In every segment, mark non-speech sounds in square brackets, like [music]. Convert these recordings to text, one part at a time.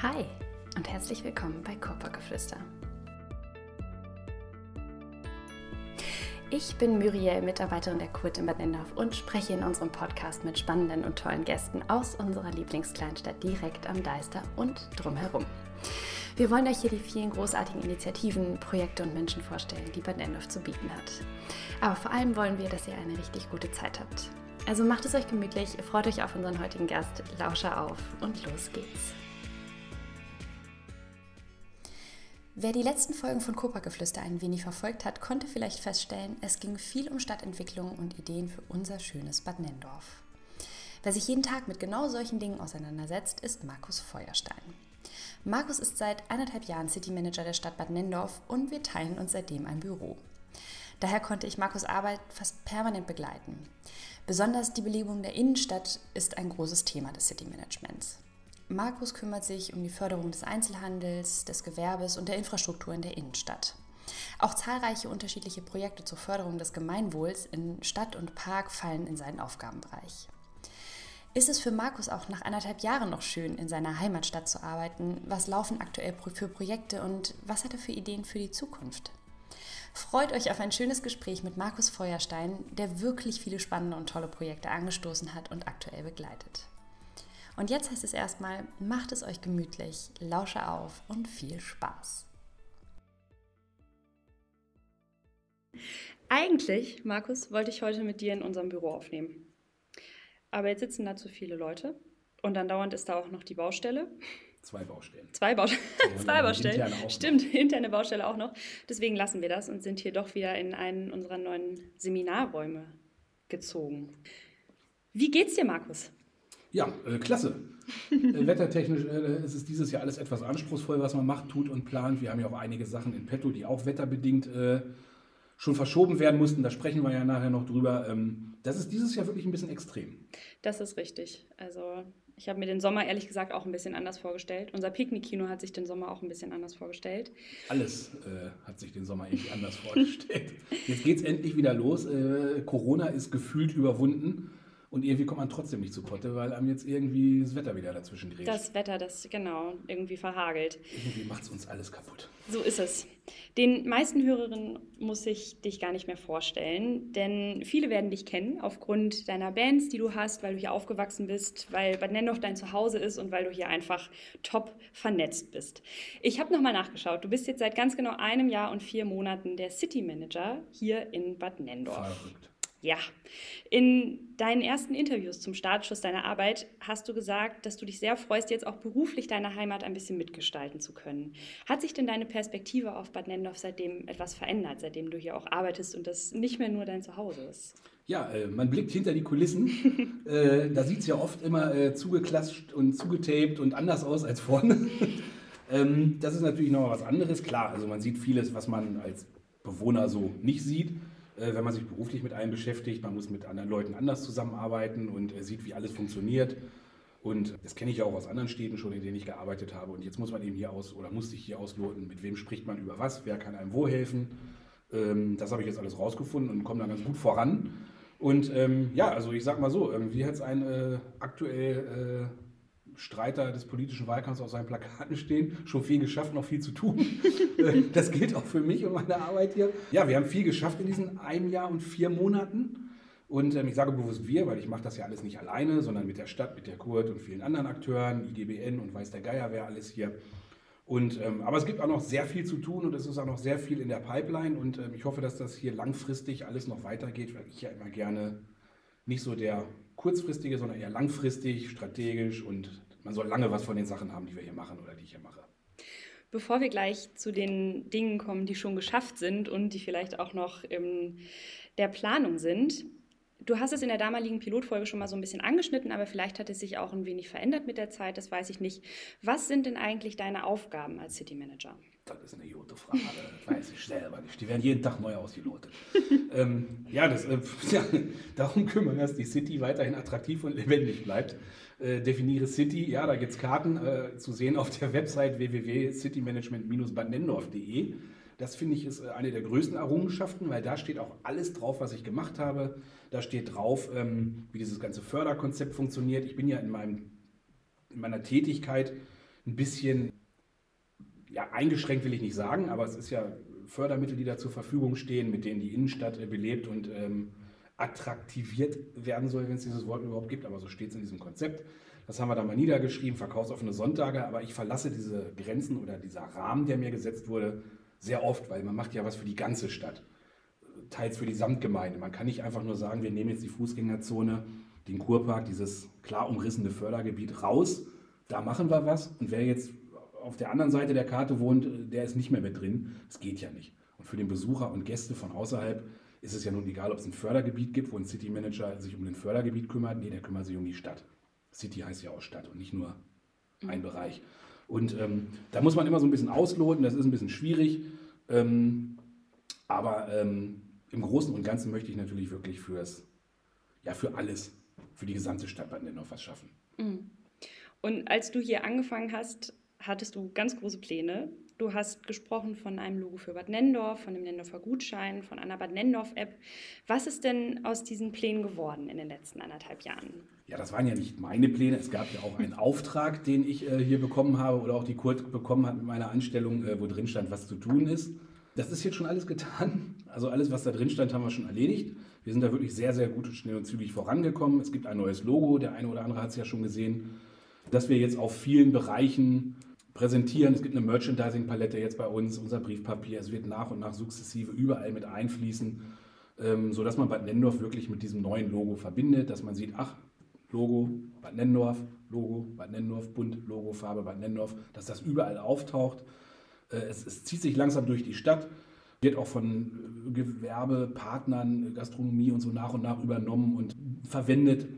Hi und herzlich willkommen bei Körpergeflüster. Ich bin Muriel, Mitarbeiterin der Kurt in Bad Nendorf und spreche in unserem Podcast mit spannenden und tollen Gästen aus unserer Lieblingskleinstadt direkt am Deister und drumherum. Wir wollen euch hier die vielen großartigen Initiativen, Projekte und Menschen vorstellen, die Bad Nendorf zu bieten hat. Aber vor allem wollen wir, dass ihr eine richtig gute Zeit habt. Also macht es euch gemütlich, freut euch auf unseren heutigen Gast, Lauscher auf und los geht's. Wer die letzten Folgen von Copa-Geflüster ein wenig verfolgt hat, konnte vielleicht feststellen, es ging viel um Stadtentwicklung und Ideen für unser schönes Bad Nendorf. Wer sich jeden Tag mit genau solchen Dingen auseinandersetzt, ist Markus Feuerstein. Markus ist seit anderthalb Jahren City Manager der Stadt Bad Nendorf und wir teilen uns seitdem ein Büro. Daher konnte ich Markus Arbeit fast permanent begleiten. Besonders die Belebung der Innenstadt ist ein großes Thema des City Managements. Markus kümmert sich um die Förderung des Einzelhandels, des Gewerbes und der Infrastruktur in der Innenstadt. Auch zahlreiche unterschiedliche Projekte zur Förderung des Gemeinwohls in Stadt und Park fallen in seinen Aufgabenbereich. Ist es für Markus auch nach anderthalb Jahren noch schön, in seiner Heimatstadt zu arbeiten? Was laufen aktuell für Projekte und was hat er für Ideen für die Zukunft? Freut euch auf ein schönes Gespräch mit Markus Feuerstein, der wirklich viele spannende und tolle Projekte angestoßen hat und aktuell begleitet. Und jetzt heißt es erstmal, macht es euch gemütlich, lausche auf und viel Spaß. Eigentlich, Markus, wollte ich heute mit dir in unserem Büro aufnehmen. Aber jetzt sitzen da zu viele Leute und dann dauernd ist da auch noch die Baustelle. Zwei Baustellen. Zwei, Baust [laughs] Zwei Baustellen. Stimmt, noch. interne Baustelle auch noch. Deswegen lassen wir das und sind hier doch wieder in einen unserer neuen Seminarräume gezogen. Wie geht's dir, Markus? Ja, äh, klasse. äh, wettertechnisch äh, ist es dieses Jahr alles etwas anspruchsvoll, was man macht, tut und plant. Wir haben ja auch einige Sachen in petto, die auch wetterbedingt äh, schon verschoben werden mussten. Da sprechen wir ja nachher noch drüber. Ähm, das ist dieses Jahr wirklich ein bisschen extrem. Das ist richtig. Also ich habe mir den Sommer ehrlich gesagt auch ein bisschen anders vorgestellt. Unser Picknickkino hat sich den Sommer auch ein bisschen anders vorgestellt. Alles äh, hat sich den Sommer irgendwie anders [laughs] vorgestellt. Jetzt geht es endlich wieder los. Äh, Corona ist gefühlt überwunden. Und irgendwie kommt man trotzdem nicht zu Potte, weil einem jetzt irgendwie das Wetter wieder dazwischen dreht. Das Wetter, das genau irgendwie verhagelt. Irgendwie macht es uns alles kaputt. So ist es. Den meisten Hörerinnen muss ich dich gar nicht mehr vorstellen, denn viele werden dich kennen aufgrund deiner Bands, die du hast, weil du hier aufgewachsen bist, weil Bad Nennendorf dein Zuhause ist und weil du hier einfach top vernetzt bist. Ich habe nochmal nachgeschaut. Du bist jetzt seit ganz genau einem Jahr und vier Monaten der City Manager hier in Bad Nennendorf. Verrückt. Ja, in deinen ersten Interviews zum Startschuss deiner Arbeit hast du gesagt, dass du dich sehr freust, jetzt auch beruflich deine Heimat ein bisschen mitgestalten zu können. Hat sich denn deine Perspektive auf Bad Nendorf seitdem etwas verändert, seitdem du hier auch arbeitest und das nicht mehr nur dein Zuhause ist? Ja, äh, man blickt hinter die Kulissen. [laughs] äh, da sieht es ja oft immer äh, zugeklatscht und zugetaped und anders aus als vorne. [laughs] ähm, das ist natürlich noch was anderes. Klar, also man sieht vieles, was man als Bewohner so nicht sieht. Äh, wenn man sich beruflich mit einem beschäftigt. Man muss mit anderen Leuten anders zusammenarbeiten und sieht, wie alles funktioniert. Und das kenne ich ja auch aus anderen Städten schon, in denen ich gearbeitet habe. Und jetzt muss man eben hier aus oder musste ich hier ausloten, mit wem spricht man über was, wer kann einem wo helfen. Ähm, das habe ich jetzt alles rausgefunden und komme da ganz gut voran. Und ähm, ja, also ich sag mal so, wie hat es ein äh, aktuell äh, Streiter des politischen Wahlkampfs auf seinen Plakaten stehen. Schon viel geschafft, noch viel zu tun. [laughs] Äh, das gilt auch für mich und meine Arbeit hier. Ja, wir haben viel geschafft in diesen einem Jahr und vier Monaten. Und ähm, ich sage bewusst wir, weil ich mache das ja alles nicht alleine, sondern mit der Stadt, mit der Kurt und vielen anderen Akteuren, IGBN und weiß der Geier, wer alles hier. Und, ähm, aber es gibt auch noch sehr viel zu tun und es ist auch noch sehr viel in der Pipeline. Und ähm, ich hoffe, dass das hier langfristig alles noch weitergeht, weil ich ja immer gerne nicht so der kurzfristige, sondern eher langfristig, strategisch und man soll lange was von den Sachen haben, die wir hier machen oder die ich hier mache. Bevor wir gleich zu den Dingen kommen, die schon geschafft sind und die vielleicht auch noch in der Planung sind, Du hast es in der damaligen Pilotfolge schon mal so ein bisschen angeschnitten, aber vielleicht hat es sich auch ein wenig verändert mit der Zeit, das weiß ich nicht. Was sind denn eigentlich deine Aufgaben als City Manager? Das ist eine gute Frage, [laughs] das weiß ich selber nicht. Die werden jeden Tag neu ausgelotet. [laughs] ähm, ja, das, äh, [laughs] ja, darum kümmern, dass die City weiterhin attraktiv und lebendig bleibt. Äh, definiere City, ja, da gibt es Karten äh, zu sehen auf der Website www.citymanagement-bandendorf.de. Das finde ich ist äh, eine der größten Errungenschaften, weil da steht auch alles drauf, was ich gemacht habe. Da steht drauf, ähm, wie dieses ganze Förderkonzept funktioniert. Ich bin ja in, meinem, in meiner Tätigkeit ein bisschen, ja, eingeschränkt will ich nicht sagen, aber es ist ja Fördermittel, die da zur Verfügung stehen, mit denen die Innenstadt äh, belebt und ähm, attraktiviert werden soll, wenn es dieses Wort überhaupt gibt, aber so steht es in diesem Konzept. Das haben wir da mal niedergeschrieben, verkaufsoffene Sonntage, aber ich verlasse diese Grenzen oder dieser Rahmen, der mir gesetzt wurde, sehr oft, weil man macht ja was für die ganze Stadt, teils für die Samtgemeinde. Man kann nicht einfach nur sagen, wir nehmen jetzt die Fußgängerzone, den Kurpark, dieses klar umrissene Fördergebiet raus, da machen wir was und wer jetzt auf der anderen Seite der Karte wohnt, der ist nicht mehr mit drin. Das geht ja nicht. Und für den Besucher und Gäste von außerhalb ist es ja nun egal, ob es ein Fördergebiet gibt, wo ein City Manager sich um ein Fördergebiet kümmert. Nee, der kümmert sich um die Stadt. City heißt ja auch Stadt und nicht nur ein mhm. Bereich. Und ähm, da muss man immer so ein bisschen ausloten, das ist ein bisschen schwierig. Ähm, aber ähm, im Großen und Ganzen möchte ich natürlich wirklich fürs, ja, für alles, für die gesamte Stadt Bad Nennendorf was schaffen. Mhm. Und als du hier angefangen hast, hattest du ganz große Pläne. Du hast gesprochen von einem Logo für Bad Nendorf, von dem Nendorfer Gutschein, von einer Bad Nendorf-App. Was ist denn aus diesen Plänen geworden in den letzten anderthalb Jahren? Ja, das waren ja nicht meine Pläne. Es gab ja auch einen Auftrag, den ich äh, hier bekommen habe oder auch die Kurt bekommen hat mit meiner Anstellung, äh, wo drin stand, was zu tun ist. Das ist jetzt schon alles getan. Also alles, was da drin stand, haben wir schon erledigt. Wir sind da wirklich sehr, sehr gut und schnell und zügig vorangekommen. Es gibt ein neues Logo. Der eine oder andere hat es ja schon gesehen dass wir jetzt auf vielen Bereichen präsentieren. Es gibt eine Merchandising-Palette jetzt bei uns, unser Briefpapier. Es wird nach und nach sukzessive überall mit einfließen, ähm, sodass man Bad Nendorf wirklich mit diesem neuen Logo verbindet, dass man sieht, ach, Logo Bad Nendorf, Logo Bad Nendorf, Bunt, Logo, Farbe Bad Nendorf, dass das überall auftaucht. Äh, es, es zieht sich langsam durch die Stadt, wird auch von Gewerbepartnern, Gastronomie und so nach und nach übernommen und verwendet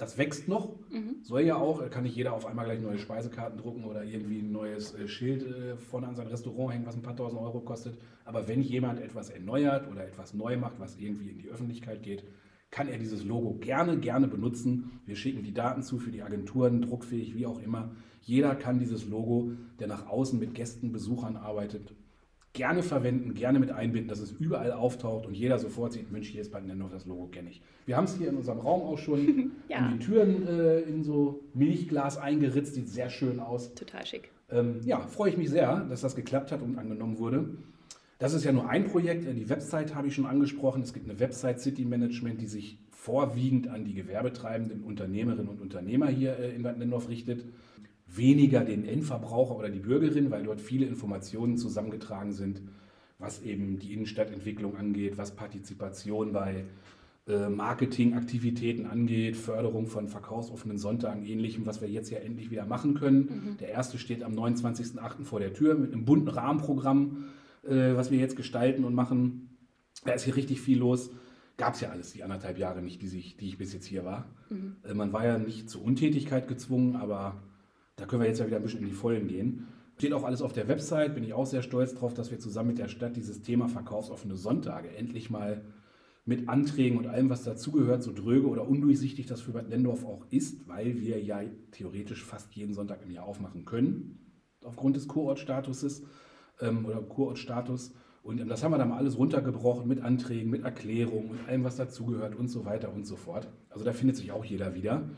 das wächst noch. Mhm. Soll ja auch, kann nicht jeder auf einmal gleich neue Speisekarten drucken oder irgendwie ein neues äh, Schild äh, vorne an sein Restaurant hängen, was ein paar tausend Euro kostet. Aber wenn jemand etwas erneuert oder etwas neu macht, was irgendwie in die Öffentlichkeit geht, kann er dieses Logo gerne, gerne benutzen. Wir schicken die Daten zu für die Agenturen, druckfähig, wie auch immer. Jeder kann dieses Logo, der nach außen mit Gästen, Besuchern arbeitet, gerne verwenden, gerne mit einbinden, dass es überall auftaucht und jeder sofort sieht, Mensch, hier ist bei Nendo das Logo, kenne ich. Wir haben es hier in unserem Raum auch schon [laughs] ja. an die Türen äh, in so Milchglas eingeritzt, sieht sehr schön aus. Total schick. Ähm, ja, freue ich mich sehr, dass das geklappt hat und angenommen wurde. Das ist ja nur ein Projekt, die Website habe ich schon angesprochen. Es gibt eine Website City Management, die sich vorwiegend an die gewerbetreibenden Unternehmerinnen und Unternehmer hier äh, in Bad Nendorf richtet weniger den Endverbraucher oder die Bürgerin, weil dort viele Informationen zusammengetragen sind, was eben die Innenstadtentwicklung angeht, was Partizipation bei äh, Marketingaktivitäten angeht, Förderung von verkaufsoffenen Sonntagen, ähnlichem, was wir jetzt ja endlich wieder machen können. Mhm. Der erste steht am 29.08. vor der Tür mit einem bunten Rahmenprogramm, äh, was wir jetzt gestalten und machen. Da ist hier richtig viel los. Gab es ja alles die anderthalb Jahre nicht, die, sich, die ich bis jetzt hier war. Mhm. Äh, man war ja nicht zur Untätigkeit gezwungen, aber da können wir jetzt ja wieder ein bisschen in die Vollen gehen. Steht auch alles auf der Website, bin ich auch sehr stolz drauf, dass wir zusammen mit der Stadt dieses Thema verkaufsoffene Sonntage endlich mal mit Anträgen und allem, was dazugehört, so dröge oder undurchsichtig das für Bad Nendorf auch ist, weil wir ja theoretisch fast jeden Sonntag im Jahr aufmachen können, aufgrund des Kurortstatuses ähm, oder Kurortstatus. Und ähm, das haben wir dann mal alles runtergebrochen mit Anträgen, mit Erklärungen und allem, was dazugehört und so weiter und so fort. Also da findet sich auch jeder wieder.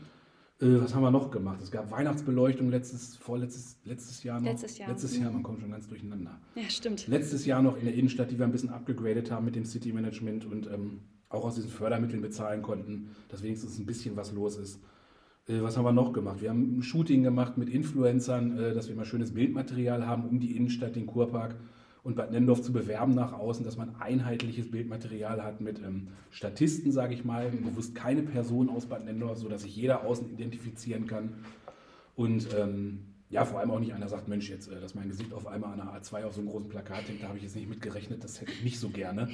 Äh, was haben wir noch gemacht? Es gab Weihnachtsbeleuchtung letztes, vorletztes, letztes Jahr noch. Letztes Jahr. Letztes Jahr, man kommt schon ganz durcheinander. Ja, stimmt. Letztes Jahr noch in der Innenstadt, die wir ein bisschen abgegradet haben mit dem City Management und ähm, auch aus diesen Fördermitteln bezahlen konnten, dass wenigstens ein bisschen was los ist. Äh, was haben wir noch gemacht? Wir haben ein Shooting gemacht mit Influencern, äh, dass wir mal schönes Bildmaterial haben um die Innenstadt, den Kurpark und Bad Nendorf zu bewerben nach außen, dass man einheitliches Bildmaterial hat mit ähm, Statisten, sage ich mal, mhm. bewusst keine Person aus Bad Nendorf, sodass sich jeder außen identifizieren kann. Und ähm, ja, vor allem auch nicht einer sagt, Mensch, jetzt, äh, dass mein Gesicht auf einmal an einer A2 auf so einem großen Plakat hängt, da habe ich jetzt nicht mitgerechnet, das hätte ich nicht so gerne.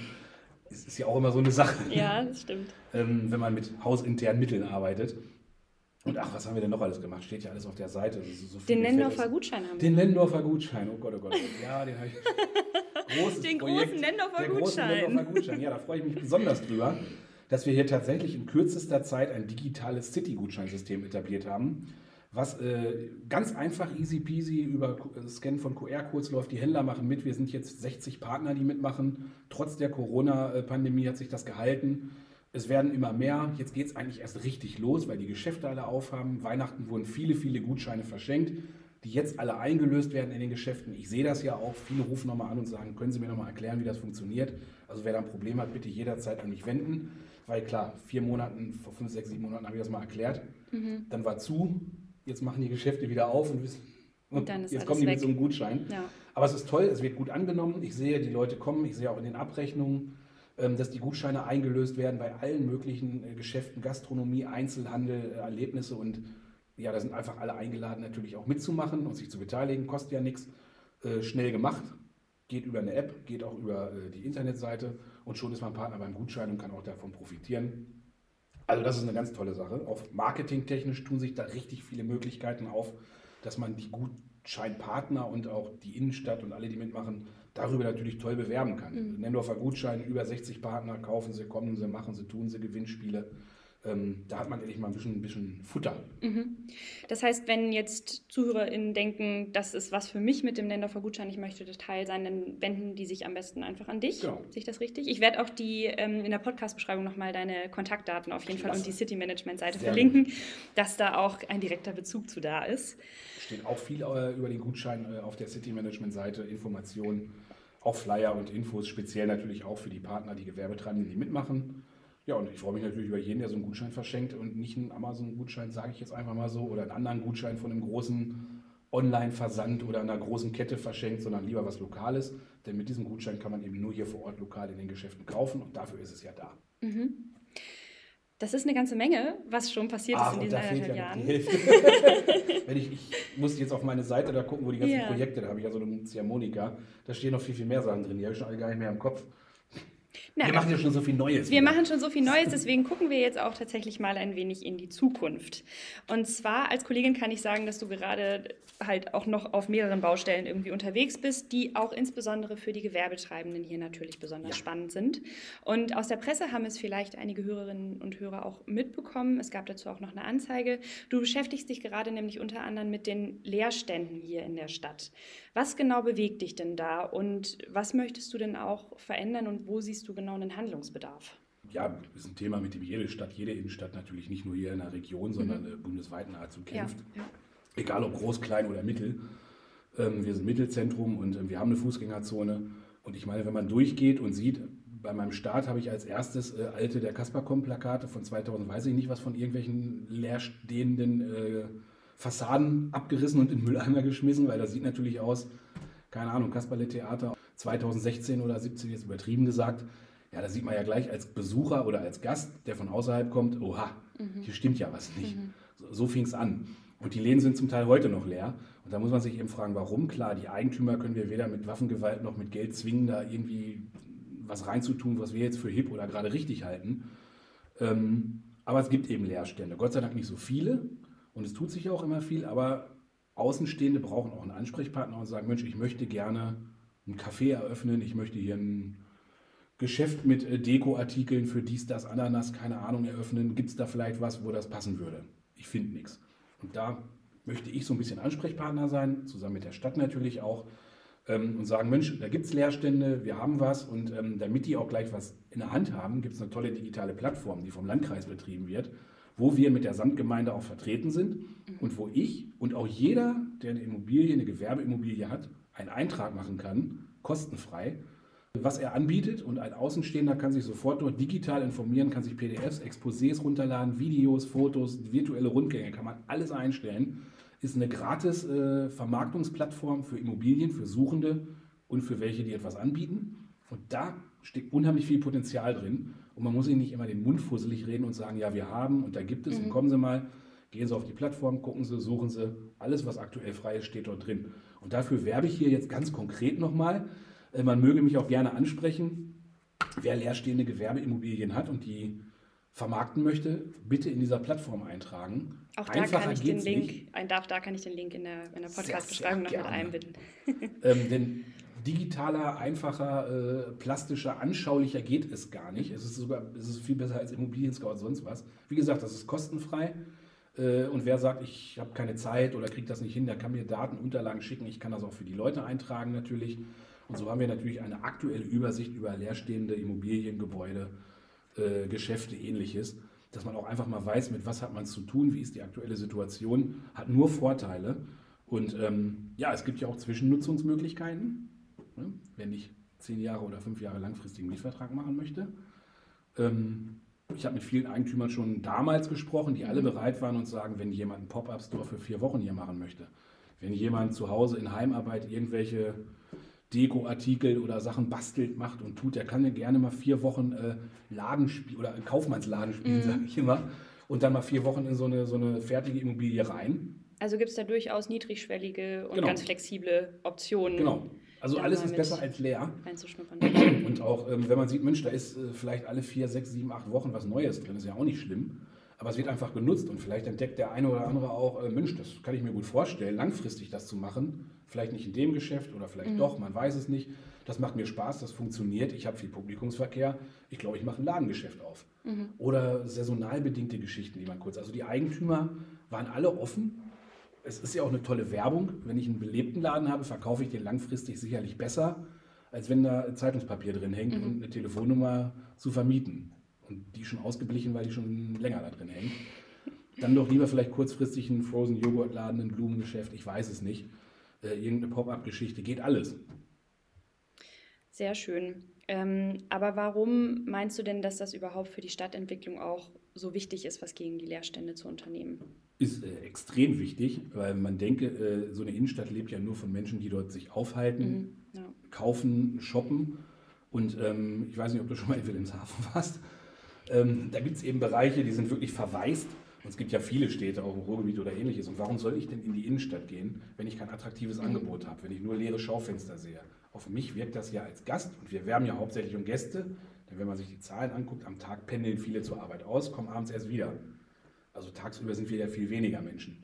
Es ist ja auch immer so eine Sache. Ja, das stimmt. ähm, wenn man mit hausinternen Mitteln arbeitet. Und ach, was haben wir denn noch alles gemacht? Steht ja alles auf der Seite. So den Nendorfer Gutschein haben wir. Den Nendorfer Gutschein, oh Gott, oh Gott. Ja, den habe ich. [laughs] Großes den Projekt, großen Nendorfer der Gutschein. Großen Nendorfer Gutschein. Ja, da freue ich mich besonders drüber, dass wir hier tatsächlich in kürzester Zeit ein digitales City-Gutscheinsystem etabliert haben, was äh, ganz einfach, easy peasy über Scan von QR-Codes läuft. Die Händler machen mit. Wir sind jetzt 60 Partner, die mitmachen. Trotz der Corona-Pandemie hat sich das gehalten. Es werden immer mehr. Jetzt geht es eigentlich erst richtig los, weil die Geschäfte alle aufhaben. Weihnachten wurden viele, viele Gutscheine verschenkt. Die jetzt alle eingelöst werden in den Geschäften. Ich sehe das ja auch. Viele rufen nochmal an und sagen, können Sie mir nochmal erklären, wie das funktioniert? Also wer da ein Problem hat, bitte jederzeit an mich wenden. Weil klar, vier Monaten, vor fünf, sechs, sieben Monaten habe ich das mal erklärt. Mhm. Dann war zu, jetzt machen die Geschäfte wieder auf und wissen, und [laughs] jetzt kommen die weg. mit so einem Gutschein. Ja. Aber es ist toll, es wird gut angenommen. Ich sehe, die Leute kommen, ich sehe auch in den Abrechnungen, ähm, dass die Gutscheine eingelöst werden bei allen möglichen äh, Geschäften, Gastronomie, Einzelhandel, äh, Erlebnisse und ja, da sind einfach alle eingeladen, natürlich auch mitzumachen und sich zu beteiligen, kostet ja nichts. Äh, schnell gemacht, geht über eine App, geht auch über die Internetseite und schon ist man Partner beim Gutschein und kann auch davon profitieren. Also das ist eine ganz tolle Sache. Auch marketingtechnisch tun sich da richtig viele Möglichkeiten auf, dass man die Gutscheinpartner und auch die Innenstadt und alle, die mitmachen, darüber natürlich toll bewerben kann. Mhm. Nendorfer Gutschein, über 60 Partner, kaufen sie, kommen sie, machen sie, tun sie, Gewinnspiele. Ähm, da hat man endlich mal ein bisschen, ein bisschen Futter. Mhm. Das heißt, wenn jetzt ZuhörerInnen denken, das ist was für mich mit dem Nendorfer Gutschein, ich möchte das Teil sein, dann wenden die sich am besten einfach an dich. Genau. Sehe ich das richtig? Ich werde auch die ähm, in der Podcast-Beschreibung nochmal deine Kontaktdaten auf jeden Klasse. Fall und die City-Management-Seite verlinken, gut. dass da auch ein direkter Bezug zu da ist. Steht auch viel äh, über den Gutschein äh, auf der City-Management-Seite, Informationen, auch Flyer und Infos, speziell natürlich auch für die Partner, die Gewerbetreibenden, die mitmachen. Ja, und ich freue mich natürlich über jeden, der so einen Gutschein verschenkt und nicht einen Amazon-Gutschein, sage ich jetzt einfach mal so, oder einen anderen Gutschein von einem großen Online-Versand oder einer großen Kette verschenkt, sondern lieber was Lokales. Denn mit diesem Gutschein kann man eben nur hier vor Ort lokal in den Geschäften kaufen und dafür ist es ja da. Mhm. Das ist eine ganze Menge, was schon passiert Ach, ist in diesen eineinhalb ja Jahren. [laughs] Wenn ich, ich muss jetzt auf meine Seite da gucken, wo die ganzen ja. Projekte, da habe ich ja so eine Ziehharmonika, da stehen noch viel, viel mehr Sachen drin, die habe ich schon alle gar nicht mehr im Kopf. Na, wir machen ja schon so viel Neues. Wir wieder. machen schon so viel Neues, deswegen gucken wir jetzt auch tatsächlich mal ein wenig in die Zukunft. Und zwar als Kollegin kann ich sagen, dass du gerade halt auch noch auf mehreren Baustellen irgendwie unterwegs bist, die auch insbesondere für die Gewerbetreibenden hier natürlich besonders ja. spannend sind. Und aus der Presse haben es vielleicht einige Hörerinnen und Hörer auch mitbekommen. Es gab dazu auch noch eine Anzeige. Du beschäftigst dich gerade nämlich unter anderem mit den Leerständen hier in der Stadt. Was genau bewegt dich denn da und was möchtest du denn auch verändern und wo siehst du genau einen Handlungsbedarf? Ja, das ist ein Thema, mit dem jede Stadt, jede Innenstadt natürlich nicht nur hier in der Region, sondern mhm. bundesweit nahezu kämpft. Ja, ja. Egal ob groß, klein oder mittel. Ähm, wir sind Mittelzentrum und ähm, wir haben eine Fußgängerzone. Und ich meine, wenn man durchgeht und sieht, bei meinem Start habe ich als erstes äh, alte der Kasperkom-Plakate von 2000, weiß ich nicht was, von irgendwelchen leerstehenden äh, Fassaden abgerissen und in Mülleimer geschmissen, weil das sieht natürlich aus, keine Ahnung, Kasperle-Theater 2016 oder 17 jetzt übertrieben gesagt. Ja, da sieht man ja gleich als Besucher oder als Gast, der von außerhalb kommt, oha, mhm. hier stimmt ja was nicht. Mhm. So, so fing es an. Und die Läden sind zum Teil heute noch leer. Und da muss man sich eben fragen, warum? Klar, die Eigentümer können wir weder mit Waffengewalt noch mit Geld zwingen, da irgendwie was reinzutun, was wir jetzt für hip oder gerade richtig halten. Ähm, aber es gibt eben Leerstände. Gott sei Dank nicht so viele. Und es tut sich auch immer viel, aber Außenstehende brauchen auch einen Ansprechpartner und sagen, Mensch, ich möchte gerne ein Café eröffnen, ich möchte hier ein Geschäft mit äh, Dekoartikeln für dies, das, Ananas, keine Ahnung, eröffnen. Gibt es da vielleicht was, wo das passen würde? Ich finde nichts. Und da möchte ich so ein bisschen Ansprechpartner sein, zusammen mit der Stadt natürlich auch, ähm, und sagen, Mensch, da gibt es Leerstände, wir haben was. Und ähm, damit die auch gleich was in der Hand haben, gibt es eine tolle digitale Plattform, die vom Landkreis betrieben wird wo wir mit der Samtgemeinde auch vertreten sind und wo ich und auch jeder, der eine Immobilie, eine Gewerbeimmobilie hat, einen Eintrag machen kann, kostenfrei, was er anbietet und ein Außenstehender kann sich sofort dort digital informieren, kann sich PDFs, Exposés runterladen, Videos, Fotos, virtuelle Rundgänge, kann man alles einstellen. Ist eine gratis äh, Vermarktungsplattform für Immobilien, für Suchende und für welche, die etwas anbieten. Und da steckt unheimlich viel Potenzial drin. Und man muss ihnen nicht immer den Mund fusselig reden und sagen, ja, wir haben und da gibt es mhm. und kommen Sie mal, gehen Sie auf die Plattform, gucken Sie, suchen Sie. Alles, was aktuell frei ist, steht dort drin. Und dafür werbe ich hier jetzt ganz konkret nochmal. Äh, man möge mich auch gerne ansprechen. Wer leerstehende Gewerbeimmobilien hat und die vermarkten möchte, bitte in dieser Plattform eintragen. Auch da Einfacher kann ich den Link, ein, da, da kann ich den Link in der, in der Podcast-Beschreibung noch mit einbinden. [laughs] ähm, denn digitaler, einfacher, äh, plastischer, anschaulicher geht es gar nicht. Es ist sogar es ist viel besser als Immobilien Scout sonst was. Wie gesagt, das ist kostenfrei. Äh, und wer sagt, ich habe keine Zeit oder kriege das nicht hin, der kann mir Daten, Unterlagen schicken. Ich kann das auch für die Leute eintragen natürlich. Und so haben wir natürlich eine aktuelle Übersicht über leerstehende Immobilien, Gebäude, äh, Geschäfte, ähnliches. Dass man auch einfach mal weiß, mit was hat man es zu tun, wie ist die aktuelle Situation, hat nur Vorteile. Und ähm, ja, es gibt ja auch Zwischennutzungsmöglichkeiten, ne? wenn ich zehn Jahre oder fünf Jahre langfristigen Mietvertrag machen möchte. Ähm, ich habe mit vielen Eigentümern schon damals gesprochen, die alle mhm. bereit waren und sagen, wenn jemand einen Pop-up-Store für vier Wochen hier machen möchte, wenn jemand zu Hause in Heimarbeit irgendwelche Deko-Artikel oder Sachen bastelt, macht und tut, der kann ja gerne mal vier Wochen äh, Ladenspiel oder Kaufmannsladen spielen, mhm. sage ich immer, und dann mal vier Wochen in so eine, so eine fertige Immobilie rein. Also gibt es da durchaus niedrigschwellige und genau. ganz flexible Optionen. Genau. Also alles ist besser als leer. [clears throat] Und auch, ähm, wenn man sieht, Mensch, da ist äh, vielleicht alle vier, sechs, sieben, acht Wochen was Neues drin, ist ja auch nicht schlimm. Aber es wird einfach genutzt und vielleicht entdeckt der eine oder andere auch, äh, Mensch, das kann ich mir gut vorstellen, langfristig das zu machen. Vielleicht nicht in dem Geschäft oder vielleicht mhm. doch, man weiß es nicht. Das macht mir Spaß, das funktioniert. Ich habe viel Publikumsverkehr. Ich glaube, ich mache ein Ladengeschäft auf. Mhm. Oder saisonal bedingte Geschichten, die man kurz. Also die Eigentümer waren alle offen es ist ja auch eine tolle Werbung. Wenn ich einen belebten Laden habe, verkaufe ich den langfristig sicherlich besser, als wenn da Zeitungspapier drin hängt mhm. und eine Telefonnummer zu vermieten. Und die schon ausgeblichen, weil die schon länger da drin hängt. Dann doch lieber vielleicht kurzfristig einen Frozen Joghurt Laden, ein Blumengeschäft, ich weiß es nicht. Äh, irgendeine Pop-up-Geschichte, geht alles. Sehr schön. Ähm, aber warum meinst du denn, dass das überhaupt für die Stadtentwicklung auch so wichtig ist, was gegen die Leerstände zu unternehmen? ist äh, extrem wichtig, weil man denke, äh, so eine Innenstadt lebt ja nur von Menschen, die dort sich aufhalten, mhm, ja. kaufen, shoppen. Und ähm, ich weiß nicht, ob du schon mal in Wilhelmshaven warst. Ähm, da gibt es eben Bereiche, die sind wirklich verwaist. Und es gibt ja viele Städte, auch im Ruhrgebiet oder ähnliches. Und warum soll ich denn in die Innenstadt gehen, wenn ich kein attraktives mhm. Angebot habe, wenn ich nur leere Schaufenster sehe? Auf mich wirkt das ja als Gast. Und wir werben ja hauptsächlich um Gäste. Denn wenn man sich die Zahlen anguckt, am Tag pendeln viele zur Arbeit aus, kommen abends erst wieder. Also tagsüber sind wir ja viel weniger Menschen.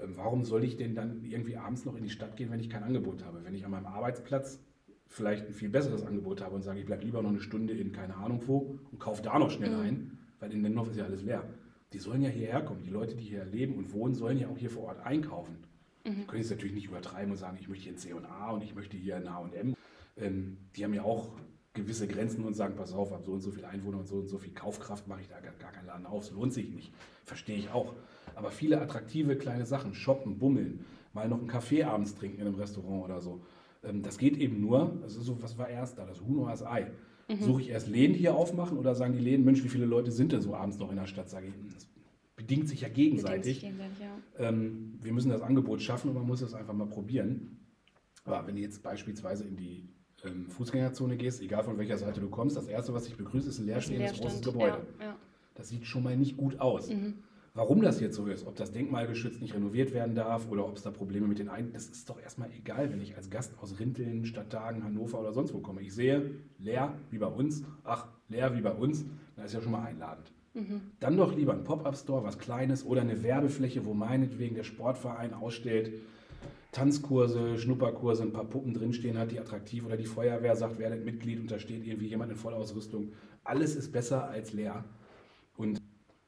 Ähm, warum soll ich denn dann irgendwie abends noch in die Stadt gehen, wenn ich kein Angebot habe? Wenn ich an meinem Arbeitsplatz vielleicht ein viel besseres Angebot habe und sage, ich bleibe lieber noch eine Stunde in keine Ahnung wo und kaufe da noch schnell mhm. ein, weil in Dennhoff ist ja alles leer. Die sollen ja hierher kommen. Die Leute, die hier leben und wohnen, sollen ja auch hier vor Ort einkaufen. Mhm. Können es natürlich nicht übertreiben und sagen, ich möchte hier ein C&A und ich möchte hier ein H&M. Ähm, die haben ja auch gewisse Grenzen und sagen, pass auf, ab so und so viel Einwohner und so und so viel Kaufkraft mache ich da gar, gar keinen Laden auf. Das lohnt sich nicht. Verstehe ich auch. Aber viele attraktive kleine Sachen, shoppen, bummeln, mal noch einen Kaffee abends trinken in einem Restaurant oder so. Ähm, das geht eben nur, also so, was war erst da, das Huhn oder das Ei. Mhm. Suche ich erst Läden hier aufmachen oder sagen die Läden, Mensch, wie viele Leute sind denn so abends noch in der Stadt? Sage ich, das bedingt sich ja gegenseitig. Sich gegenseitig ja. ähm, wir müssen das Angebot schaffen und man muss es einfach mal probieren. Aber wenn du jetzt beispielsweise in die ähm, Fußgängerzone gehst, egal von welcher Seite du kommst, das erste, was dich begrüßt, ist ein leerstehendes großes Gebäude. Ja, ja. Das sieht schon mal nicht gut aus. Mhm. Warum das jetzt so ist, ob das denkmalgeschützt nicht renoviert werden darf oder ob es da Probleme mit den Ein... Das ist doch erstmal egal, wenn ich als Gast aus Rinteln, Stadttagen, Hannover oder sonst wo komme. Ich sehe, leer wie bei uns, ach, leer wie bei uns, das ist ja schon mal einladend. Mhm. Dann doch lieber ein Pop-Up-Store, was Kleines oder eine Werbefläche, wo meinetwegen der Sportverein ausstellt, Tanzkurse, Schnupperkurse, ein paar Puppen drinstehen hat, die attraktiv oder die Feuerwehr sagt, werdet Mitglied und da steht irgendwie jemand in Vollausrüstung. Alles ist besser als leer. Und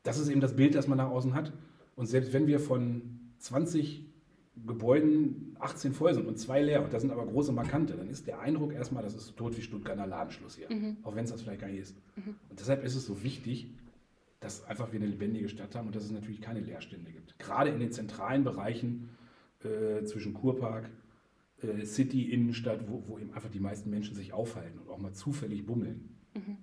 das ist eben das Bild, das man nach außen hat. Und selbst wenn wir von 20 Gebäuden 18 voll sind und zwei leer und das sind aber große Markante, dann ist der Eindruck erstmal, das ist so tot wie Stuttgarter Ladenschluss hier. Mhm. Auch wenn es das vielleicht gar nicht ist. Mhm. Und deshalb ist es so wichtig, dass einfach wir eine lebendige Stadt haben und dass es natürlich keine Leerstände gibt. Gerade in den zentralen Bereichen äh, zwischen Kurpark, äh, City, Innenstadt, wo, wo eben einfach die meisten Menschen sich aufhalten und auch mal zufällig bummeln. Mhm.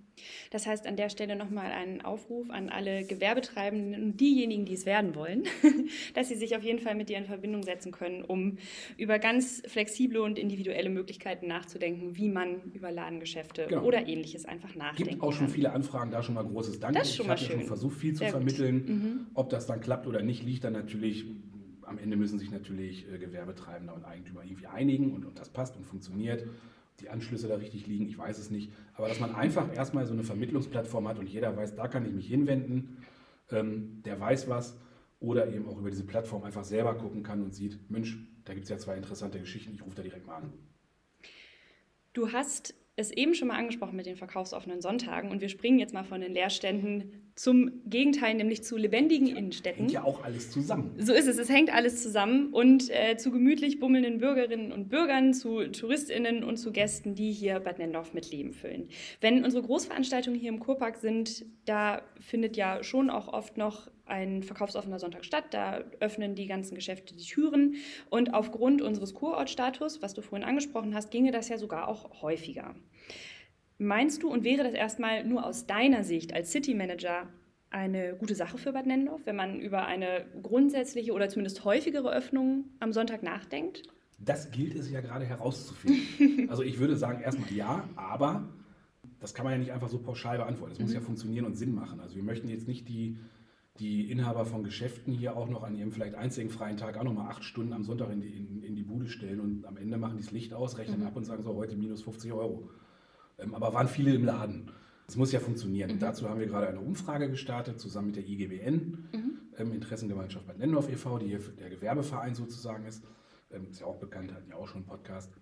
Das heißt an der Stelle nochmal einen Aufruf an alle Gewerbetreibenden und diejenigen, die es werden wollen, [laughs] dass sie sich auf jeden Fall mit dir in Verbindung setzen können, um über ganz flexible und individuelle Möglichkeiten nachzudenken, wie man über Ladengeschäfte genau. oder ähnliches einfach nachdenkt. Gibt auch schon kann. viele Anfragen, da schon mal großes Dank. Das ist schon ich habe ja schon versucht, viel zu Sehr vermitteln. Mhm. Ob das dann klappt oder nicht, liegt dann natürlich am Ende müssen sich natürlich äh, Gewerbetreibender und Eigentümer irgendwie einigen und, und das passt und funktioniert. Die Anschlüsse da richtig liegen, ich weiß es nicht. Aber dass man einfach erstmal so eine Vermittlungsplattform hat und jeder weiß, da kann ich mich hinwenden, ähm, der weiß was. Oder eben auch über diese Plattform einfach selber gucken kann und sieht, Mensch, da gibt es ja zwei interessante Geschichten, ich rufe da direkt mal an. Du hast es eben schon mal angesprochen mit den verkaufsoffenen Sonntagen und wir springen jetzt mal von den Leerständen zum Gegenteil, nämlich zu lebendigen Innenstädten. Hängt ja auch alles zusammen. So ist es, es hängt alles zusammen und äh, zu gemütlich bummelnden Bürgerinnen und Bürgern, zu TouristInnen und zu Gästen, die hier Bad Nendorf mit Leben füllen. Wenn unsere Großveranstaltungen hier im Kurpark sind, da findet ja schon auch oft noch ein verkaufsoffener Sonntag statt. Da öffnen die ganzen Geschäfte die Türen. Und aufgrund unseres Kurortstatus, was du vorhin angesprochen hast, ginge das ja sogar auch häufiger. Meinst du und wäre das erstmal nur aus deiner Sicht als City Manager eine gute Sache für Bad Nennendorf, wenn man über eine grundsätzliche oder zumindest häufigere Öffnung am Sonntag nachdenkt? Das gilt es ja gerade herauszufinden. [laughs] also ich würde sagen erstmal ja, aber das kann man ja nicht einfach so pauschal beantworten. Es muss mhm. ja funktionieren und Sinn machen. Also wir möchten jetzt nicht die, die Inhaber von Geschäften hier auch noch an ihrem vielleicht einzigen freien Tag auch noch mal acht Stunden am Sonntag in die, in, in die Bude stellen und am Ende machen die das Licht aus, rechnen mhm. ab und sagen so, heute minus 50 Euro. Ähm, aber waren viele im Laden. Es muss ja funktionieren. Mhm. dazu haben wir gerade eine Umfrage gestartet, zusammen mit der IGBN, mhm. ähm, Interessengemeinschaft Bad Nennendorf e.V., die hier der Gewerbeverein sozusagen ist. Ähm, ist ja auch bekannt, hatten ja auch schon einen Podcast.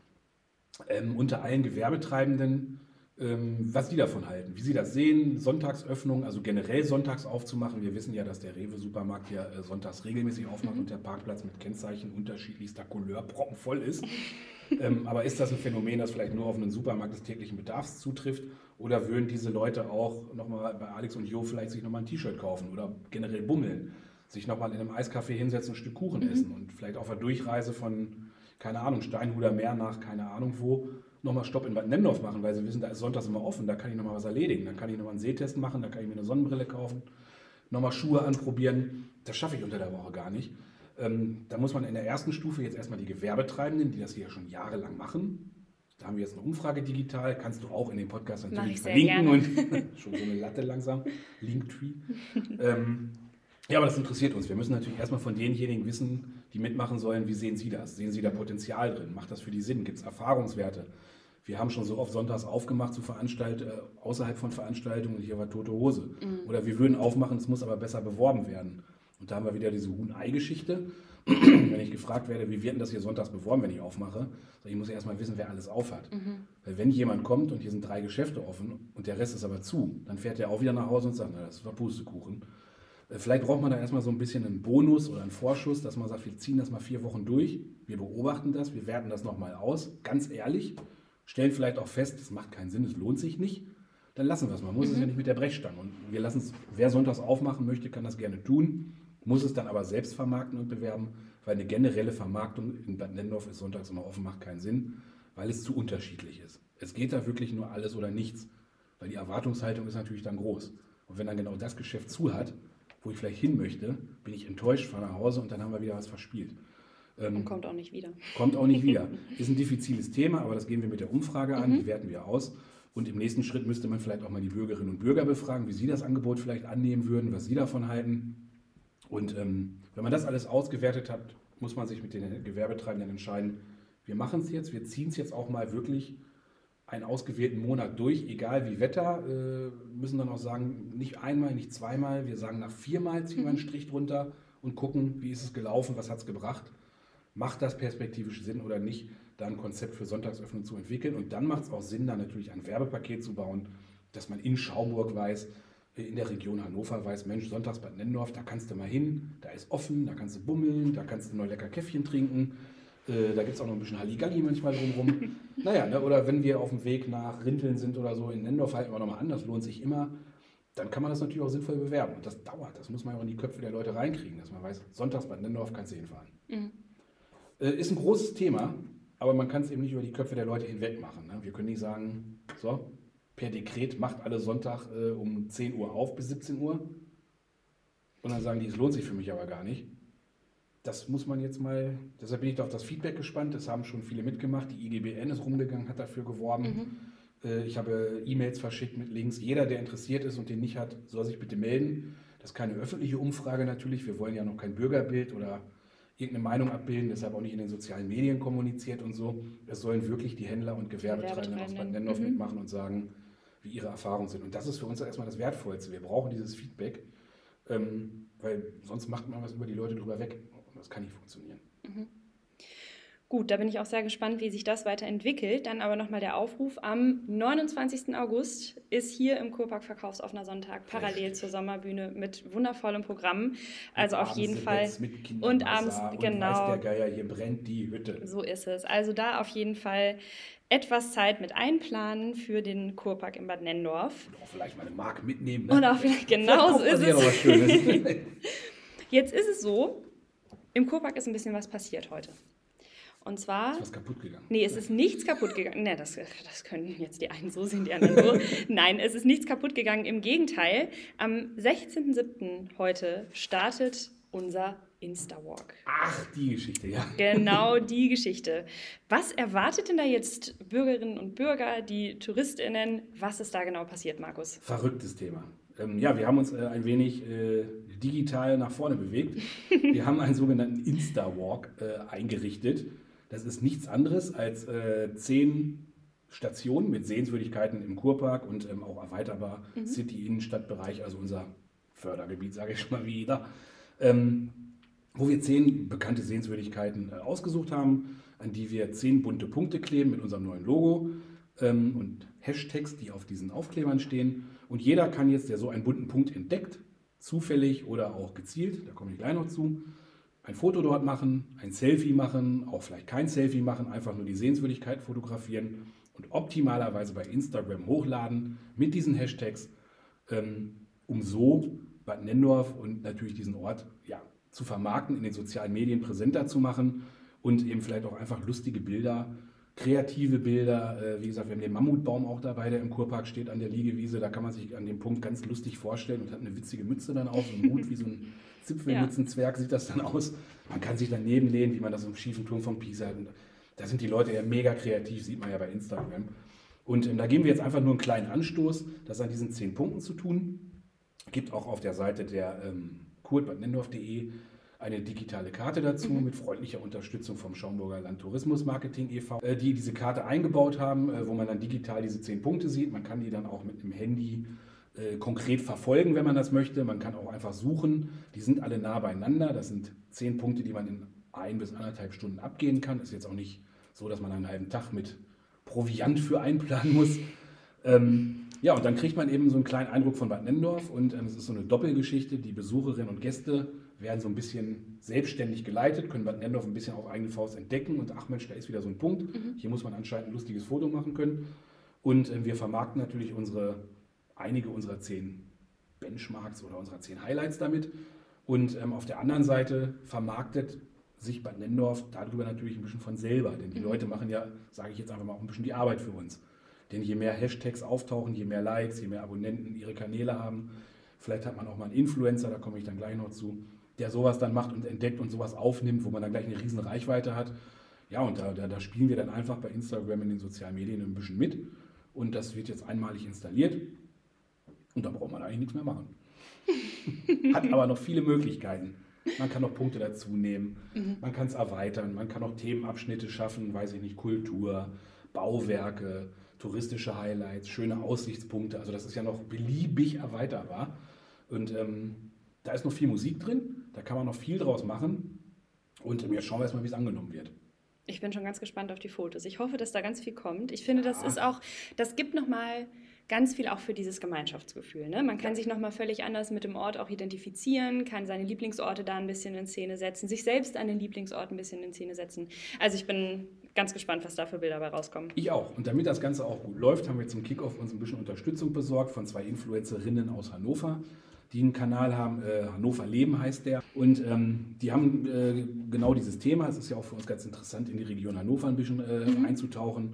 Unter allen Gewerbetreibenden, was die davon halten, wie sie das sehen, Sonntagsöffnung, also generell sonntags aufzumachen. Wir wissen ja, dass der Rewe-Supermarkt hier äh, sonntags regelmäßig aufmacht mhm. und der Parkplatz mit Kennzeichen unterschiedlichster Couleur proppenvoll ist. ähm, aber ist das ein Phänomen, das vielleicht nur auf einen Supermarkt des täglichen Bedarfs zutrifft? Oder würden diese Leute auch nochmal bei Alex und Jo vielleicht sich nochmal ein T-Shirt kaufen oder generell bummeln? Sich nochmal in einem Eiscafé hinsetzen, ein Stück Kuchen mhm. essen und vielleicht auf einer Durchreise von, keine Ahnung, Steinhuder Meer nach keine Ahnung wo, nochmal Stopp in Bad Nennendorf machen, weil sie wissen, da ist sonntags immer offen, da kann ich nochmal was erledigen. Dann kann ich nochmal einen Sehtest machen, da kann ich mir eine Sonnenbrille kaufen, nochmal Schuhe anprobieren. Das schaffe ich unter der Woche gar nicht. Ähm, da muss man in der ersten Stufe jetzt erstmal die Gewerbetreibenden, die das hier schon jahrelang machen. Da haben wir jetzt eine Umfrage digital, kannst du auch in den Podcast natürlich verlinken und [laughs] schon so eine Latte langsam, Linktree. [laughs] ähm, ja, aber das interessiert uns. Wir müssen natürlich erstmal von denjenigen wissen, die mitmachen sollen, wie sehen sie das? Sehen sie da Potenzial drin? Macht das für die Sinn? Gibt es Erfahrungswerte? Wir haben schon so oft sonntags aufgemacht zu Veranstalt äh, außerhalb von Veranstaltungen und hier war tote Hose. Mhm. Oder wir würden aufmachen, es muss aber besser beworben werden. Und da haben wir wieder diese Huhn-Ei-Geschichte. [clears throat] wenn ich gefragt werde, wie wird denn das hier sonntags beworben, wenn ich aufmache, ich muss erstmal wissen, wer alles aufhat. Mhm. Weil wenn jemand kommt und hier sind drei Geschäfte offen und der Rest ist aber zu, dann fährt er auch wieder nach Hause und sagt, na, das war Pustekuchen. Vielleicht braucht man da erstmal so ein bisschen einen Bonus oder einen Vorschuss, dass man sagt, wir ziehen das mal vier Wochen durch, wir beobachten das, wir werten das nochmal aus, ganz ehrlich, stellen vielleicht auch fest, das macht keinen Sinn, es lohnt sich nicht, dann lassen wir es. Man muss mhm. es ja nicht mit der Brechstange. Und wir lassen es, wer sonntags aufmachen möchte, kann das gerne tun muss es dann aber selbst vermarkten und bewerben, weil eine generelle Vermarktung in Bad Nendorf ist sonntags immer offen, macht keinen Sinn, weil es zu unterschiedlich ist. Es geht da wirklich nur alles oder nichts, weil die Erwartungshaltung ist natürlich dann groß. Und wenn dann genau das Geschäft zu hat, wo ich vielleicht hin möchte, bin ich enttäuscht, fahre nach Hause und dann haben wir wieder was verspielt. Ähm, und kommt auch nicht wieder. Kommt auch nicht wieder. [laughs] Ist ein diffiziles Thema, aber das gehen wir mit der Umfrage an, mhm. die werten wir aus. Und im nächsten Schritt müsste man vielleicht auch mal die Bürgerinnen und Bürger befragen, wie sie das Angebot vielleicht annehmen würden, was sie davon halten. Und ähm, wenn man das alles ausgewertet hat, muss man sich mit den Gewerbetreibenden entscheiden, wir machen es jetzt, wir ziehen es jetzt auch mal wirklich einen ausgewählten Monat durch, egal wie Wetter, äh, müssen dann auch sagen, nicht einmal, nicht zweimal, wir sagen nach viermal ziehen wir einen mhm. Strich drunter und gucken, wie ist es gelaufen, was hat es gebracht, macht das perspektivisch Sinn oder nicht, da ein Konzept für Sonntagsöffnung zu entwickeln? Und dann macht es auch Sinn, da natürlich ein Werbepaket zu bauen, dass man in Schauburg weiß, in der Region Hannover weiß, Mensch, sonntags Bad Nennendorf, da kannst du mal hin, da ist offen, da kannst du bummeln, da kannst du noch lecker Käffchen trinken, äh, da gibt es auch noch ein bisschen Halligalli manchmal drumherum. [laughs] naja, ne, oder wenn wir auf dem Weg nach Rinteln sind oder so, in Nennendorf halten wir nochmal an, das lohnt sich immer, dann kann man das natürlich auch sinnvoll bewerben. Und das dauert, das muss man auch in die Köpfe der Leute reinkriegen, dass man weiß, sonntags Bad Nennendorf kannst du hinfahren. Mhm. Äh, ist ein großes Thema, aber man kann es eben nicht über die Köpfe der Leute hinweg machen. Ne? Wir können nicht sagen, so, per Dekret macht alle Sonntag äh, um 10 Uhr auf bis 17 Uhr. Und dann sagen die, es lohnt sich für mich aber gar nicht. Das muss man jetzt mal, deshalb bin ich da auf das Feedback gespannt. Das haben schon viele mitgemacht. Die IGBN ist rumgegangen, hat dafür geworben. Mhm. Äh, ich habe E-Mails verschickt mit Links. Jeder, der interessiert ist und den nicht hat, soll sich bitte melden. Das ist keine öffentliche Umfrage natürlich. Wir wollen ja noch kein Bürgerbild oder irgendeine Meinung abbilden, deshalb auch nicht in den sozialen Medien kommuniziert und so. Es sollen wirklich die Händler und Gewerbetreibenden aus Bad Nennendorf mhm. mitmachen und sagen, wie ihre Erfahrungen sind. Und das ist für uns erstmal das Wertvollste. Wir brauchen dieses Feedback, ähm, weil sonst macht man was über die Leute drüber weg. Und das kann nicht funktionieren. Mhm. Gut, da bin ich auch sehr gespannt, wie sich das weiterentwickelt. Dann aber nochmal der Aufruf. Am 29. August ist hier im Kurpark Verkaufsoffener Sonntag parallel Richtig. zur Sommerbühne mit wundervollem Programm. Also und auf jeden Fall. und abends, genau. Und der Geier, hier brennt die Hütte. So ist es. Also da auf jeden Fall etwas Zeit mit einplanen für den Kurpark in Bad Nendorf. Und auch vielleicht mal eine Mark mitnehmen. Ne? Und auch vielleicht, genau so ist es. [laughs] [laughs] Jetzt ist es so, im Kurpark ist ein bisschen was passiert heute. Und zwar. Ist was kaputt gegangen? Nee, es ist nichts kaputt gegangen. Nee, das, das können jetzt die einen so sehen, die anderen so. [laughs] Nein, es ist nichts kaputt gegangen. Im Gegenteil, am 16.07. heute startet unser Instawalk. Ach, die Geschichte, ja. Genau [laughs] die Geschichte. Was erwartet denn da jetzt Bürgerinnen und Bürger, die TouristInnen? Was ist da genau passiert, Markus? Verrücktes Thema. Ähm, ja, wir haben uns äh, ein wenig äh, digital nach vorne bewegt. wir haben einen sogenannten Insta-Walk äh, eingerichtet. Das ist nichts anderes als äh, zehn Stationen mit Sehenswürdigkeiten im Kurpark und ähm, auch erweiterbar mhm. City-Innenstadtbereich, also unser Fördergebiet, sage ich schon mal wieder. Ähm, wo wir zehn bekannte Sehenswürdigkeiten äh, ausgesucht haben, an die wir zehn bunte Punkte kleben mit unserem neuen Logo ähm, und Hashtags, die auf diesen Aufklebern stehen. Und jeder kann jetzt, der so einen bunten Punkt entdeckt, zufällig oder auch gezielt, da komme ich gleich noch zu, ein Foto dort machen, ein Selfie machen, auch vielleicht kein Selfie machen, einfach nur die Sehenswürdigkeit fotografieren und optimalerweise bei Instagram hochladen mit diesen Hashtags, ähm, um so Bad Nendorf und natürlich diesen Ort ja, zu vermarkten, in den sozialen Medien präsenter zu machen und eben vielleicht auch einfach lustige Bilder kreative Bilder. Äh, wie gesagt, wir haben den Mammutbaum auch dabei, der im Kurpark steht an der Liegewiese. Da kann man sich an dem Punkt ganz lustig vorstellen und hat eine witzige Mütze dann auf, so ein Hut wie so ein [laughs] Zipfelmützenzwerg sieht das dann aus. Man kann sich daneben lehnen, wie man das im schiefen Turm von Pisa hat. Da sind die Leute ja mega kreativ, sieht man ja bei Instagram. Und ähm, da geben wir jetzt einfach nur einen kleinen Anstoß, das an diesen zehn Punkten zu tun. Gibt auch auf der Seite der ähm, kurtbadnendorf.de eine digitale Karte dazu mhm. mit freundlicher Unterstützung vom Schaumburger Land Tourismus Marketing e.V., äh, die diese Karte eingebaut haben, äh, wo man dann digital diese zehn Punkte sieht. Man kann die dann auch mit dem Handy äh, konkret verfolgen, wenn man das möchte. Man kann auch einfach suchen. Die sind alle nah beieinander. Das sind zehn Punkte, die man in ein bis anderthalb Stunden abgehen kann. Ist jetzt auch nicht so, dass man einen halben Tag mit Proviant für einplanen muss. Ähm, ja, und dann kriegt man eben so einen kleinen Eindruck von Bad Nendorf und ähm, es ist so eine Doppelgeschichte. Die Besucherinnen und Gäste werden so ein bisschen selbstständig geleitet, können Bad Nendorf ein bisschen auf eigene Faust entdecken und ach Mensch, da ist wieder so ein Punkt. Mhm. Hier muss man anscheinend ein lustiges Foto machen können. Und äh, wir vermarkten natürlich unsere, einige unserer zehn Benchmarks oder unserer zehn Highlights damit. Und ähm, auf der anderen Seite vermarktet sich Bad Nendorf darüber natürlich ein bisschen von selber. Denn die mhm. Leute machen ja, sage ich jetzt einfach mal, auch ein bisschen die Arbeit für uns. Denn je mehr Hashtags auftauchen, je mehr Likes, je mehr Abonnenten ihre Kanäle haben, vielleicht hat man auch mal einen Influencer, da komme ich dann gleich noch zu, der sowas dann macht und entdeckt und sowas aufnimmt, wo man dann gleich eine riesen Reichweite hat. Ja, und da, da, da spielen wir dann einfach bei Instagram in den sozialen Medien ein bisschen mit. Und das wird jetzt einmalig installiert. Und da braucht man eigentlich nichts mehr machen. [laughs] Hat aber noch viele Möglichkeiten. Man kann noch Punkte dazu nehmen, mhm. man kann es erweitern, man kann auch Themenabschnitte schaffen, weiß ich nicht, Kultur, Bauwerke, touristische Highlights, schöne Aussichtspunkte. Also das ist ja noch beliebig erweiterbar. Und ähm, da ist noch viel Musik drin, da kann man noch viel draus machen. Und jetzt schauen wir erstmal, wie es angenommen wird. Ich bin schon ganz gespannt auf die Fotos. Ich hoffe, dass da ganz viel kommt. Ich finde, das ist auch, das gibt nochmal ganz viel auch für dieses Gemeinschaftsgefühl. Ne? Man kann ja. sich nochmal völlig anders mit dem Ort auch identifizieren, kann seine Lieblingsorte da ein bisschen in Szene setzen, sich selbst an den Lieblingsorten ein bisschen in Szene setzen. Also ich bin ganz gespannt, was da für Bilder dabei rauskommen. Ich auch. Und damit das Ganze auch gut läuft, haben wir zum Kickoff uns ein bisschen Unterstützung besorgt von zwei Influencerinnen aus Hannover die einen Kanal haben, äh, Hannover Leben heißt der. Und ähm, die haben äh, genau dieses Thema. Es ist ja auch für uns ganz interessant, in die Region Hannover ein bisschen äh, mhm. einzutauchen.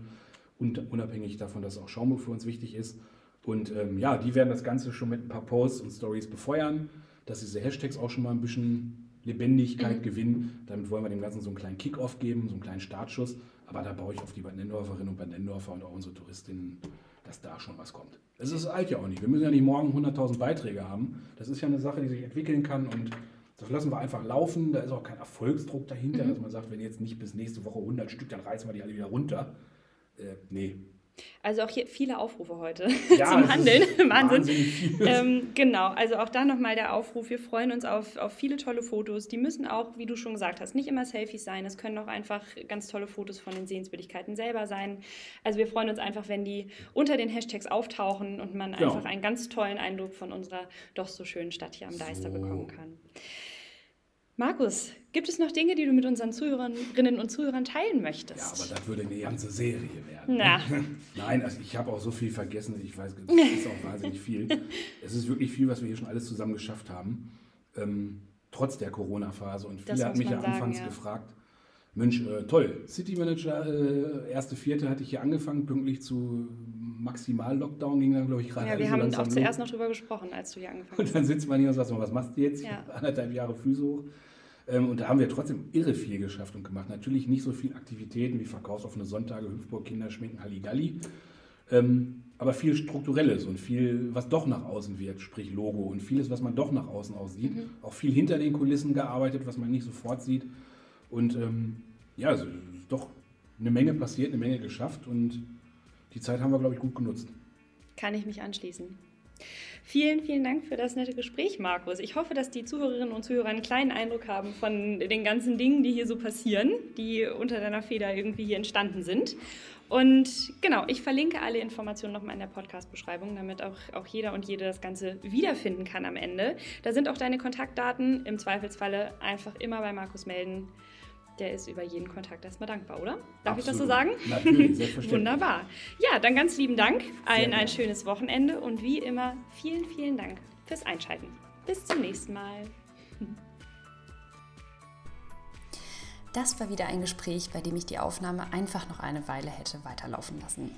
Und unabhängig davon, dass auch Schaumburg für uns wichtig ist. Und ähm, ja, die werden das Ganze schon mit ein paar Posts und Stories befeuern, dass diese Hashtags auch schon mal ein bisschen Lebendigkeit mhm. gewinnen. Damit wollen wir dem Ganzen so einen kleinen Kick-Off geben, so einen kleinen Startschuss. Aber da baue ich auf die Bad Nendorferinnen und Bad Nendorfer und auch unsere Touristinnen, dass da schon was kommt. Es ist alt ja auch nicht. Wir müssen ja nicht morgen 100.000 Beiträge haben. Das ist ja eine Sache, die sich entwickeln kann und das lassen wir einfach laufen. Da ist auch kein Erfolgsdruck dahinter, mhm. dass man sagt, wenn jetzt nicht bis nächste Woche 100 Stück, dann reißen wir die alle wieder runter. Äh, nee, Also auch hier viele Aufrufe heute [laughs] ja, zum Handeln. [laughs] Wahnsinn. Ähm, genau, also auch da nochmal der Aufruf. Wir freuen uns auf, auf viele tolle Fotos. Die müssen auch, wie du schon gesagt hast, nicht immer Selfies sein. Es können auch einfach ganz tolle Fotos von den Sehenswürdigkeiten selber sein. Also wir freuen uns einfach, wenn die unter den Hashtags auftauchen und man ja. einfach einen ganz tollen Eindruck von unserer doch so schönen Stadt hier am Deister so. bekommen kann. Markus, gibt es noch Dinge, die du mit unseren Zuhörerinnen und Zuhörern teilen möchtest? Ja, aber das würde eine ganze Serie werden. Na. [laughs] Nein, also ich habe auch so viel vergessen. Ich weiß, es ist auch wahnsinnig viel. [laughs] Es ist wirklich viel, was wir hier schon alles zusammen geschafft haben. Ähm, trotz der Corona-Phase. Und viele hatten mich ja anfangs ja. gefragt, Mensch, äh, toll, City Manager, äh, erste Vierte hatte ich hier angefangen, pünktlich zu Maximal-Lockdown ging dann, glaube ich, gerade. Ja, wir haben auch zuerst noch drüber gesprochen, als du hier angefangen hast. Und dann sitzt man hier und sagt, was machst du jetzt? Ja. [laughs] Anderthalb Jahre Füße hoch. Ähm, und da haben wir trotzdem irre viel geschafft und gemacht. Natürlich nicht so viele Aktivitäten wie verkaufsoffene Sonntage, Hüpfburg, Kinderschminken, Halligalli. Ähm, aber viel Strukturelles und viel, was doch nach außen wird, sprich Logo und vieles, was man doch nach außen aussieht. Mhm. Auch viel hinter den Kulissen gearbeitet, was man nicht sofort sieht. Und ähm, ja, also doch eine Menge passiert, eine Menge geschafft und die Zeit haben wir, glaube ich, gut genutzt. Kann ich mich anschließen. Vielen, vielen Dank für das nette Gespräch, Markus. Ich hoffe, dass die Zuhörerinnen und Zuhörer einen kleinen Eindruck haben von den ganzen Dingen, die hier so passieren, die unter deiner Feder irgendwie hier entstanden sind. Und genau, ich verlinke alle Informationen nochmal in der Podcast-Beschreibung, damit auch, auch jeder und jede das Ganze wiederfinden kann am Ende. Da sind auch deine Kontaktdaten. Im Zweifelsfalle einfach immer bei Markus melden der ist über jeden Kontakt erstmal dankbar, oder? Darf Absolut. ich das so sagen? Natürlich, [laughs] selbstverständlich. Wunderbar. Ja, dann ganz lieben Dank. Allen ein schönes Wochenende und wie immer vielen, vielen Dank fürs Einschalten. Bis zum nächsten Mal. Das war wieder ein Gespräch, bei dem ich die Aufnahme einfach noch eine Weile hätte weiterlaufen lassen.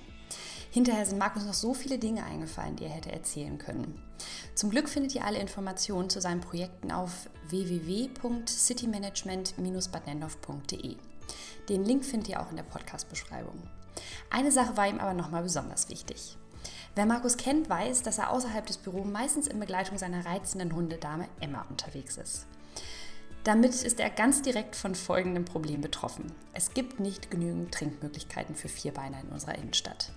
Hinterher sind Markus noch so viele Dinge eingefallen, die er hätte erzählen können. Zum Glück findet ihr alle Informationen zu seinen Projekten auf www.citymanagement-badnendorf.de. Den Link findet ihr auch in der Podcast-Beschreibung. Eine Sache war ihm aber nochmal besonders wichtig. Wer Markus kennt, weiß, dass er außerhalb des Büros meistens in Begleitung seiner reizenden Hundedame Emma unterwegs ist. Damit ist er ganz direkt von folgendem Problem betroffen. Es gibt nicht genügend Trinkmöglichkeiten für Vierbeiner in unserer Innenstadt.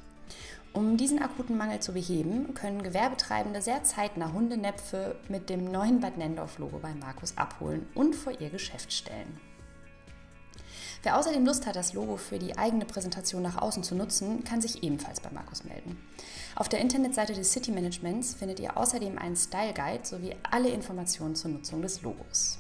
Um diesen akuten Mangel zu beheben, können Gewerbetreibende sehr zeitnah Hundenäpfe mit dem neuen Bad Nendorf-Logo bei Markus abholen und vor ihr Geschäft stellen. Wer außerdem Lust hat, das Logo für die eigene Präsentation nach außen zu nutzen, kann sich ebenfalls bei Markus melden. Auf der Internetseite des City Managements findet ihr außerdem einen Style Guide sowie alle Informationen zur Nutzung des Logos.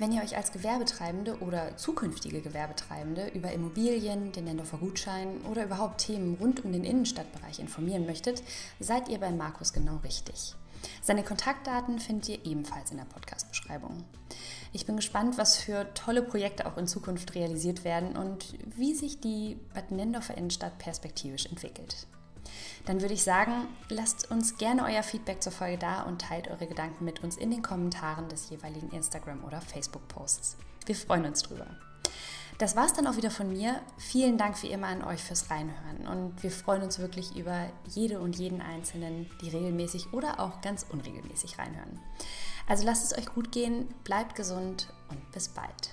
Wenn ihr euch als Gewerbetreibende oder zukünftige Gewerbetreibende über Immobilien, den Nendorfer Gutschein oder überhaupt Themen rund um den Innenstadtbereich informieren möchtet, seid ihr bei Markus genau richtig. Seine Kontaktdaten findet ihr ebenfalls in der Podcast-Beschreibung. Ich bin gespannt, was für tolle Projekte auch in Zukunft realisiert werden und wie sich die Bad Nendorfer Innenstadt perspektivisch entwickelt. Dann würde ich sagen, lasst uns gerne euer Feedback zur Folge da und teilt eure Gedanken mit uns in den Kommentaren des jeweiligen Instagram- oder Facebook-Posts. Wir freuen uns drüber. Das war's dann auch wieder von mir. Vielen Dank wie immer an euch fürs Reinhören und wir freuen uns wirklich über jede und jeden Einzelnen, die regelmäßig oder auch ganz unregelmäßig reinhören. Also lasst es euch gut gehen, bleibt gesund und bis bald.